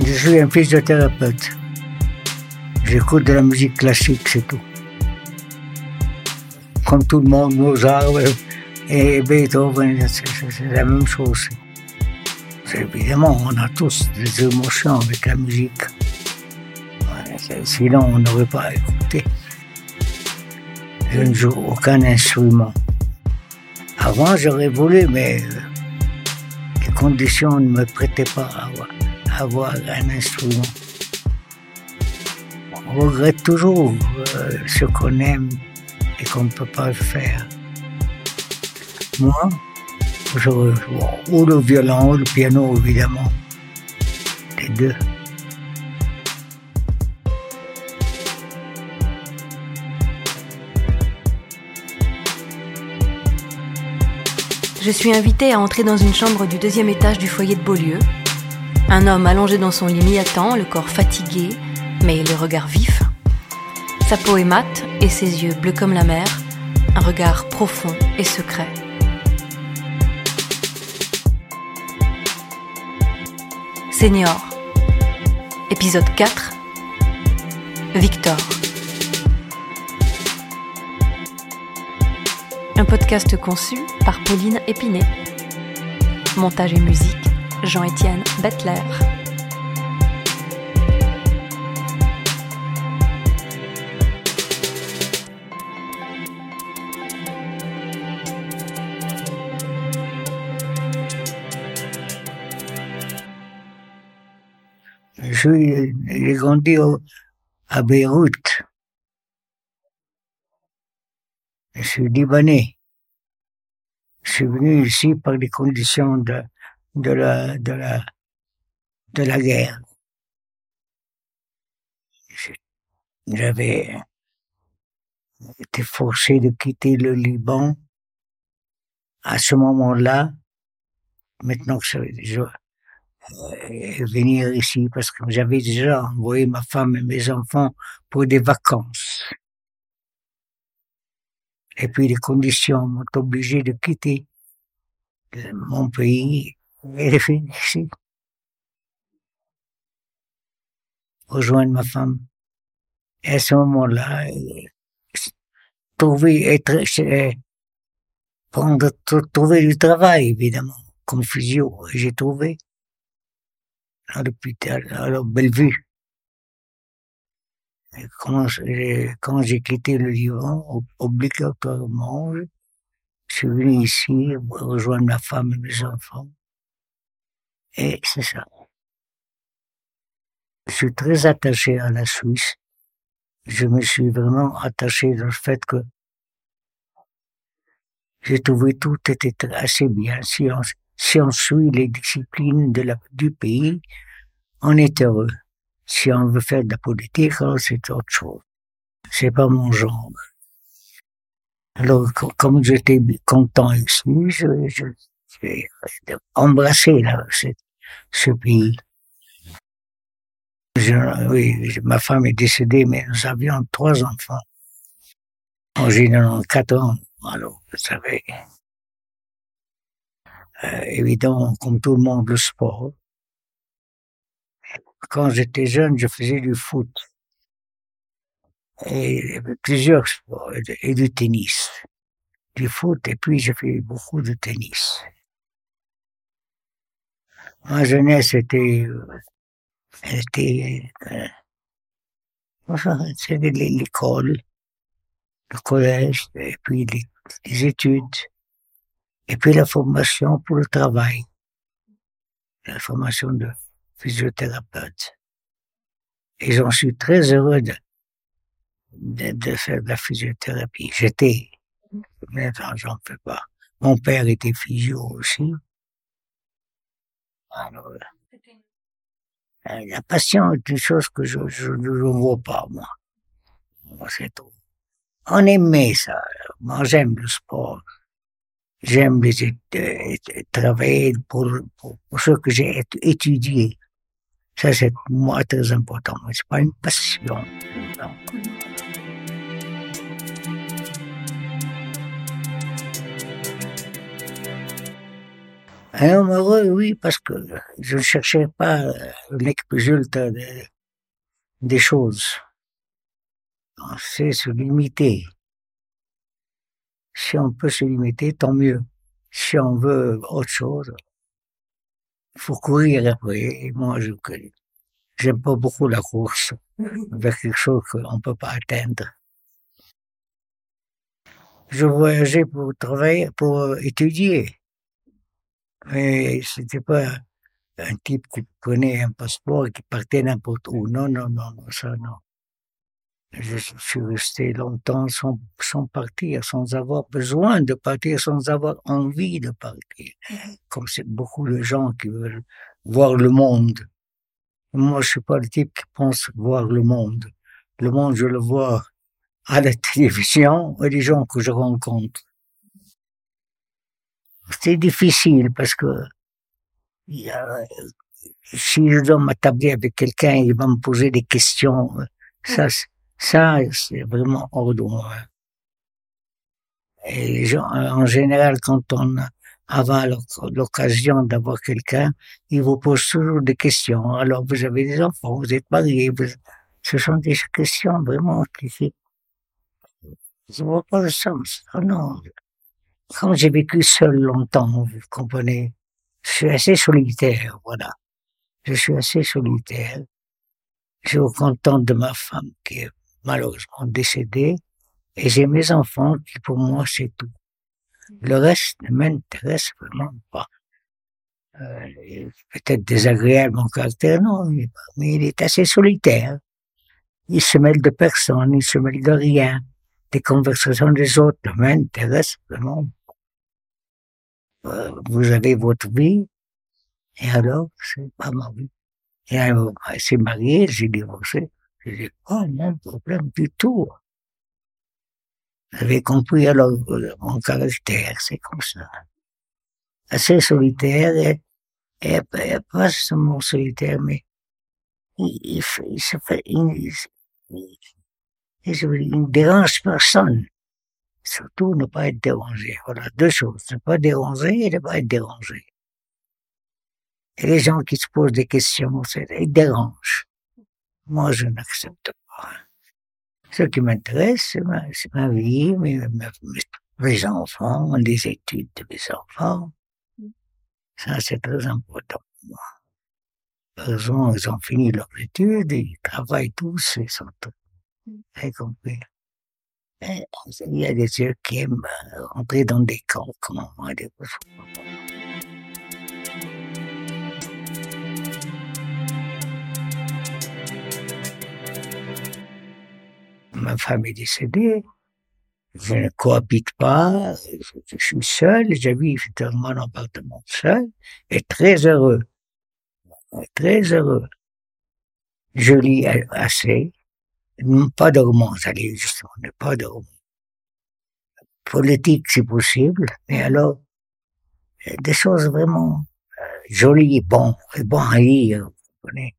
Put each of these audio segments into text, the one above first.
Je suis un physiothérapeute. J'écoute de la musique classique, c'est tout. Comme tout le monde, Mozart et Beethoven, c'est la même chose. Évidemment, on a tous des émotions avec la musique. Sinon, on n'aurait pas écouté. Je ne joue aucun instrument. Avant, j'aurais voulu, mais les conditions ne me prêtaient pas à avoir, un instrument. On regrette toujours euh, ce qu'on aime et qu'on ne peut pas faire. Moi, ou le violon, ou le piano, évidemment. Les deux. Je suis invitée à entrer dans une chambre du deuxième étage du foyer de Beaulieu. Un homme allongé dans son lit m'y attend, le corps fatigué, mais le regard vif. Sa peau est mate et ses yeux bleus comme la mer, un regard profond et secret. Senior. Épisode 4. Victor. Un podcast conçu par Pauline Épinay. Montage et musique, Jean-Étienne Bettler. j'ai grandi à Beyrouth. Je suis libanais. Je suis venu ici par les conditions de, de la, de la, de la guerre. J'avais été forcé de quitter le Liban à ce moment-là. Maintenant que je, euh, venir ici parce que j'avais déjà envoyé ma femme et mes enfants pour des vacances. Et puis les conditions m'ont obligé de quitter mon pays ici. Rejoindre ma femme. Et à ce moment-là, trouver, être, prendre, trouver du travail, évidemment, comme physio. J'ai trouvé à l'hôpital, à Bellevue. Et quand j'ai quitté le Liban, obligatoirement, je suis venu ici rejoindre ma femme et mes enfants. Et c'est ça. Je suis très attaché à la Suisse. Je me suis vraiment attaché le fait que j'ai trouvé tout était assez bien. Si on, suit les disciplines du pays, on est heureux. Si on veut faire de la politique, c'est autre chose. C'est pas mon genre. Alors, comme j'étais content ici, je, je, j'ai embrassé là, ce, pays. Oui, ma femme est décédée, mais nous avions trois enfants. J'ai 94 ans, alors, vous savez. Euh, évidemment, comme tout le monde, le sport. Quand j'étais jeune, je faisais du foot. Et plusieurs sports, et du tennis. Du foot, et puis j'ai fait beaucoup de tennis. Ma jeunesse était, était, euh, c'était l'école, le collège, et puis les, études, et puis la formation pour le travail, la formation de physiothérapeute. Et j'en suis très heureux de, de, faire de la physiothérapie. J'étais, maintenant j'en fais pas. Mon père était physio aussi. Alors, euh, la passion est une chose que je ne vois pas, moi. C'est tout. On aimait ça. Moi, j'aime le sport j'aime les euh, travailler pour, pour, pour, ce que j'ai étudié. Ça, c'est moi très important. C'est pas une passion. Un homme heureux, oui, parce que je ne cherchais pas le résultat des choses. On sait se limiter. Si on peut se limiter, tant mieux. Si on veut autre chose, il faut courir après. Et moi, je j'aime pas beaucoup la course vers quelque chose qu'on peut pas atteindre. Je voyageais pour travailler, pour étudier. Mais c'était pas un type qui prenait un passeport et qui partait n'importe où. Non, non, non, non, ça, non. Je suis resté longtemps sans, sans partir, sans avoir besoin de partir, sans avoir envie de partir. Comme c'est beaucoup de gens qui veulent voir le monde. Moi, je suis pas le type qui pense voir le monde. Le monde, je le vois à la télévision et les gens que je rencontre. C'est difficile parce que il y a, si je dois m'attabler avec quelqu'un, il va me poser des questions. Ça, ça, c'est vraiment hors de moi. Et les gens, en général, quand on a l'occasion d'avoir quelqu'un, il vous pose toujours des questions. Alors, vous avez des enfants, vous êtes mariés, vous... ce sont des questions vraiment qui, je vois pas le sens. Oh non. Comme j'ai vécu seul longtemps, vous comprenez, je suis assez solitaire, voilà. Je suis assez solitaire. Je suis content de ma femme qui est malheureusement décédée et j'ai mes enfants qui pour moi c'est tout. Le reste ne m'intéresse vraiment pas. Euh, peut-être désagréable mon caractère, non, mais il est assez solitaire. Il se mêle de personne, il se mêle de rien. Des conversations des autres ne m'intéressent vraiment vous avez votre vie, et alors, c'est pas ma vie. Et alors, elle s'est mariée, j'ai divorcé. Je dis, oh, mon problème du tout. Avez compris alors euh, mon caractère, c'est comme ça. Assez solitaire et, et, et pas seulement solitaire, mais il, il, il se fait, il, il, il, ne dérange personne. Surtout ne pas être dérangé. Voilà, deux choses. Ne pas déranger et ne pas être dérangé. Et les gens qui se posent des questions, ils dérangent. Moi, je n'accepte pas. Ce qui m'intéresse, c'est ma, ma, vie, mes, mes, enfants, les études de mes enfants. Ça, c'est très important pour moi. Heureusement, ils ont fini leurs études, ils travaillent tous, ils sont tous. Vous compris? Il y a des yeux qui aiment entrer dans des camps, comment des Ma femme est décédée, je ne cohabite pas, je, suis seul, j'habite dans mon appartement seul, et très heureux, très heureux. Je lis assez, pas de romance, allez, justement, pas de romance. Politique, si possible, mais alors, des choses vraiment euh, jolies, bon, et bon à lire, vous comprenez.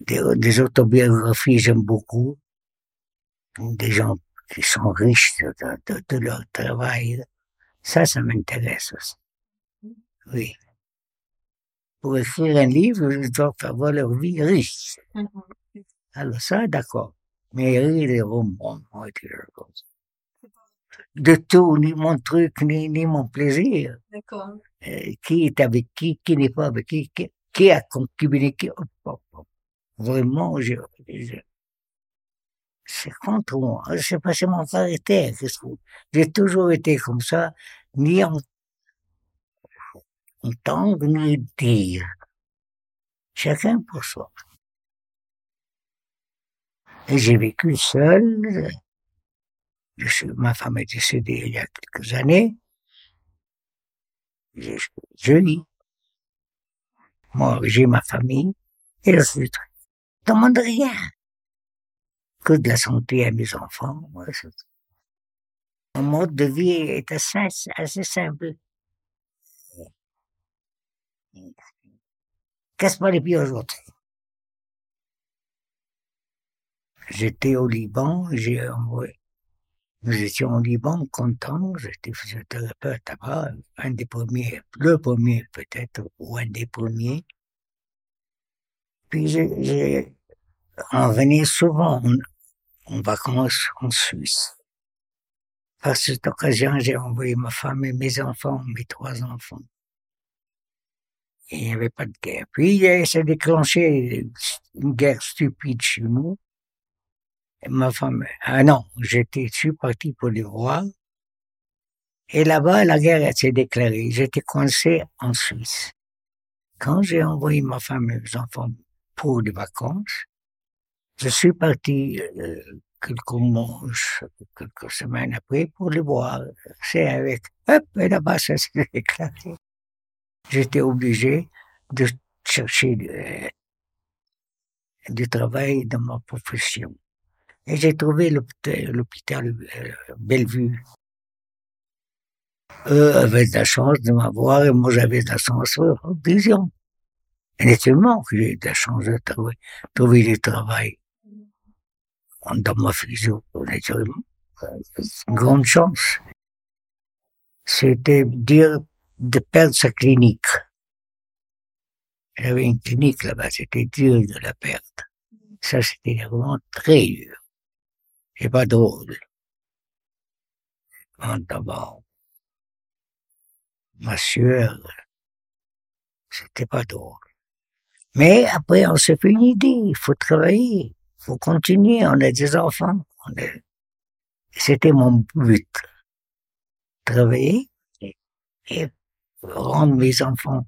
Des, des autobiographies, j'aime beaucoup. Des gens qui sont riches de leur travail. Ça, ça m'intéresse aussi. Oui. Pour écrire un livre, je dois avoir leur vie riche. Mm-hmm. Alors ça, d'accord. Mais rire les romans, de tout, ni mon truc, ni, ni mon plaisir. D'accord. Euh, qui est avec qui, qui n'est pas avec qui, qui, qui a concubiné qui. Oh, oh, oh. Vraiment, je, je c'est contre moi. Je sais pas, c'est mon caractère. J'ai toujours été comme ça, ni en entendre, ni dire. Chacun pour soi. J'ai vécu seul. Je suis, ma femme est décédée il y a quelques années. Je, lis. Moi, j'ai ma famille. Et je suis demande rien. Que de la santé à mes enfants. Mon mode de vie est assez, assez simple. Casse pas les pieds aux autres. J'étais au Liban, j'ai envoyé, Nous étions au Liban, contents, j'étais physiothérapeute là-bas, un des premiers, le premier peut-être, ou un des premiers. Puis j'ai, on venait souvent en, vacances en Suisse. Par cette occasion, j'ai envoyé ma femme et mes enfants, mes trois enfants. Il n'y avait pas de guerre. Puis il s'est déclenché une guerre stupide chez nous. Ma femme, ah non, j'étais, je suis parti pour les voir. Et là-bas, la guerre s'est déclarée. J'étais coincé en Suisse. Quand j'ai envoyé ma femme et mes enfants pour les vacances, je suis parti euh, quelques mois, quelques semaines après pour les voir. C'est avec, hop, et là-bas, ça s'est déclaré j'étais obligé de chercher euh, du travail dans ma profession. Et j'ai trouvé l'hôpital euh, Bellevue. Eux avaient la chance de m'avoir et moi j'avais la chance de vision. Naturellement que j'ai eu la chance de trouver, trouver du travail dans ma physio, naturellement. Grande chance. C'était dire de perdre sa clinique. J'avais une clinique là-bas, c'était dur de la perdre. Ça, c'était vraiment très dur. Et pas drôle. D'abord, ma sueur, c'était pas drôle. Mais après, on s'est fait une idée, il faut travailler, il faut continuer, on a des enfants. C'était mon but. Travailler et rendre mes enfants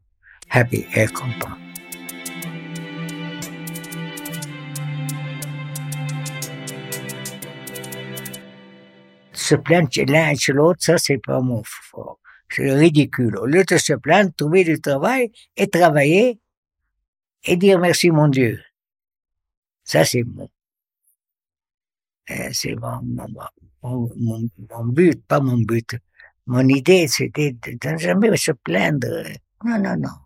happy et contents. Se plaindre l'un chez l'autre, ça c'est pas mon. C'est ridicule. Au lieu de se plaindre, trouver du travail et travailler et dire merci mon Dieu. Ça c'est bon. C'est mon, mon, mon, mon but, pas mon but. Mon idée, c'était de ne jamais se plaindre. Non, non, non.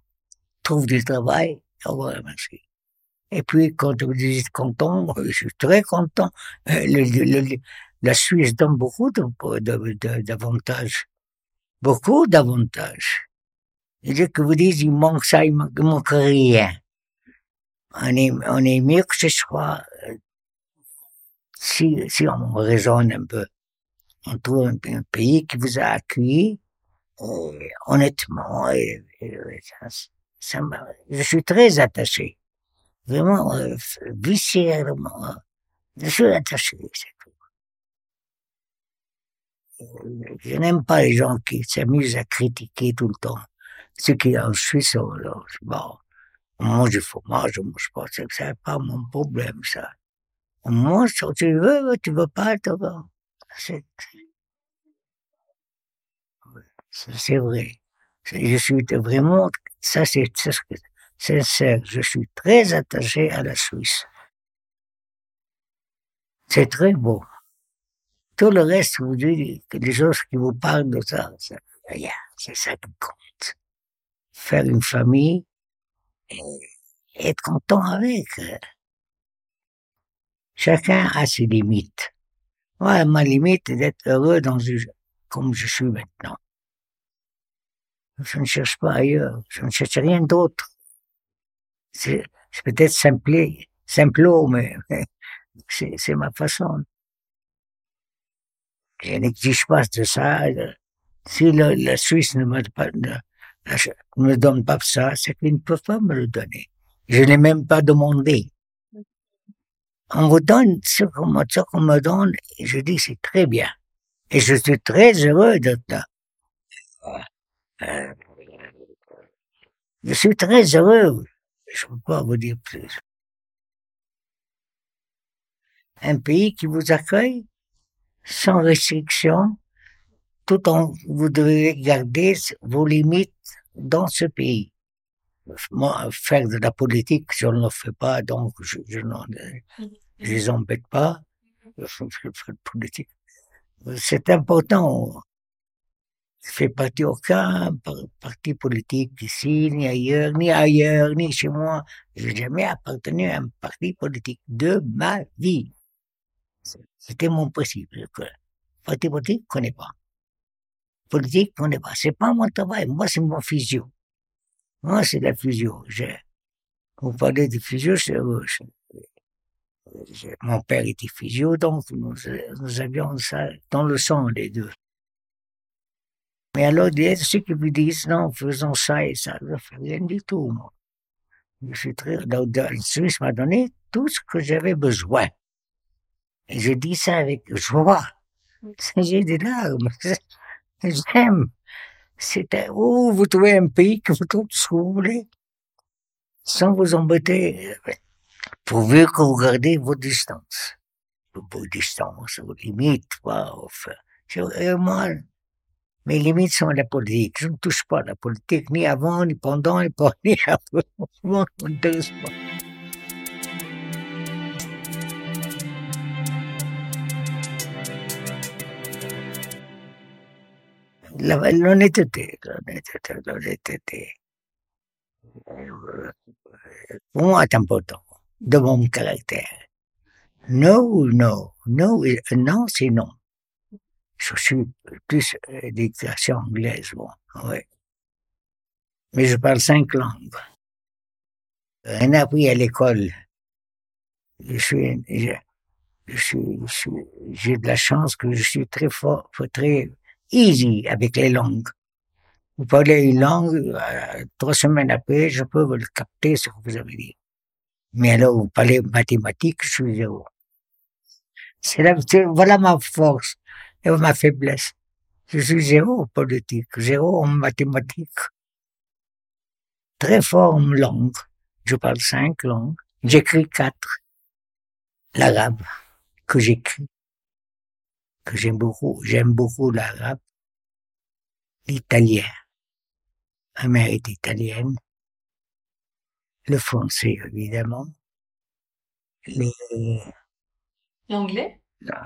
Trouve du travail, au revoir, merci. Et puis, quand vous êtes content, je suis très content. Euh, la Suisse donne beaucoup d'avantages. Beaucoup d'avantages. Dit que vous dites, il manque ça, il manque, il manque rien. On est, on est mieux que ce soit, euh, si, si on raisonne un peu on trouve un, pays qui vous a accueilli et, honnêtement. Et, ça, je suis très attaché, vraiment euh, viscéralement. Je suis attaché, c'est tout. Je n'aime pas les gens qui s'amusent à critiquer tout le temps. Ce qui en Suisse, bon, on mange du fromage, on mange pas, c'est pas mon problème, ça. On mange, tu veux, tu veux pas, tu. C'est vrai. Je suis vraiment, ça c'est sincère, je suis très attaché à la Suisse. C'est très beau. Tout le reste, vous dites, les choses qui vous parlent de ça, rien, c'est ça qui compte. Faire une famille et être content avec. Chacun a ses limites. Moi, ma limite est d'être heureux dans une, comme je suis maintenant. Je ne cherche pas ailleurs. Je ne cherche rien d'autre. C'est peut-être simple, simplot, mais, c'est ma façon. Je n'exige pas de ça. Si la Suisse ne me, ne, me donne pas ça, c'est qu'ils ne peuvent pas me le donner. Je n'ai même pas demandé on vous donne ce qu'on me donne, et je dis c'est très bien. Et je suis très heureux de ça. Euh, je suis très heureux. Je ne peux pas vous dire plus. Un pays qui vous accueille? Sans restriction, tout en vous devez garder vos limites dans ce pays moi, faire de la politique, je ne le fais pas, donc je, ne les embête pas. Je fais de politique. C'est important. Je fais partie aucun parti politique ici, ni ailleurs, ni ailleurs, ni chez moi. Je n'ai jamais appartenu à un parti politique de ma vie. C'était mon principe. Mathématiques, je connais pas. Politique, je connais pas. C'est pas mon travail. Moi, c'est mon physio. Moi, c'est la physio. Je, vous parlez de physio, c'est, mon père était physio, donc nous, avions ça dans le sang, les deux. Mais alors, il ceux qui vous disent, non, faisons ça et ça, je ne fais rien du tout, moi. Je suis très, le Suisse m'a donné tout ce que j'avais besoin. Et je dis ça avec joie. J'ai des larmes. J'aime. C'était, oh, vous trouvez un pays que vous trouvez ce que vous voulez. Sans vous embêter. Pourvu que vous gardez vos distances. Vos distances, vos limites, pas, enfin. Moi, mes limites sont la politique. Je ne touche pas la politique, ni avant, ni pendant, ni après. Ça m'intéresse pas. L'honnêteté, l'honnêteté, l'honnêteté. Pour moi, c'est important, de mon caractère. Non, non, non, non, c'est non je suis plus euh, d'éducation anglaise, bon, oui. Mais je parle cinq langues. Rien appris à l'école. Je suis, je, suis, j'ai de la chance que je suis très fort, très easy avec les langues. Vous parlez une langue, euh, trois semaines après, je peux vous le capter ce que vous avez dit. Mais alors, vous parlez mathématiques, je suis zéro. C'est là, voilà ma force et ma faiblesse. Je suis zéro en politique, zéro en mathématiques. Très fort en langue. Je parle cinq langues. J'écris quatre. L'arabe, que j'écris, que j'aime beaucoup. J'aime beaucoup l'arabe. L'italien. Ma mère est italienne. Le français, évidemment. L'anglais?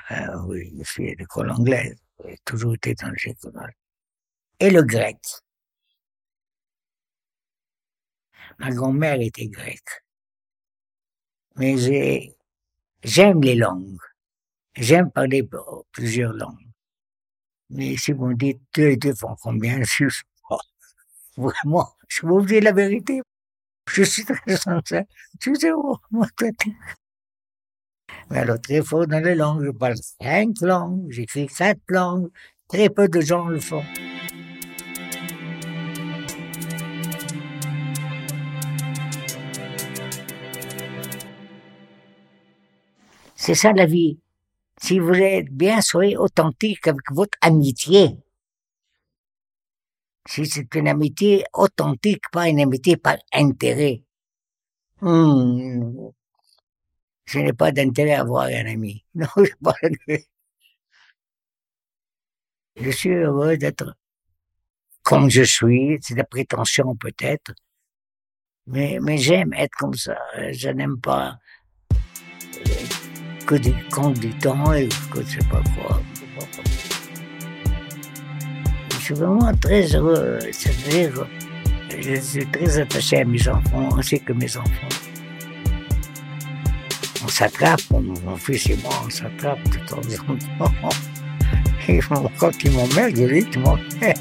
Ah, oui, je suis à l'école anglaise. J'ai toujours été dans l'école. Et le grec. Ma grand-mère était grecque. Mais j'ai, j'aime les langues. J'aime parler plusieurs langues. Mais si vous me dites deux et deux font combien, je suis Vraiment, je vous dis la vérité. Je suis très sincère. Je suis zéro. Mais alors, très fort dans les langues. Je parle cinq langues, j'écris quatre langues. Très peu de gens le font. C'est ça la vie. Si vous êtes bien, soyez authentique avec votre amitié. Si c'est une amitié authentique, pas une amitié par intérêt. Hmm, je n'ai pas d'intérêt à avoir un ami. Non, je pas Je suis heureux d'être comme je suis. C'est la prétention peut-être. Mais, mais j'aime être comme ça. Je n'aime pas que du temps et que je sais pas quoi. Je suis vraiment très heureux. C'est-à-dire, je suis très attaché à mes enfants ainsi que mes enfants on s'attrape, mon fils et moi, on s'attrape de temps en temps. Et quand ils m'emmerdent, je dis, tu m'emmerdes.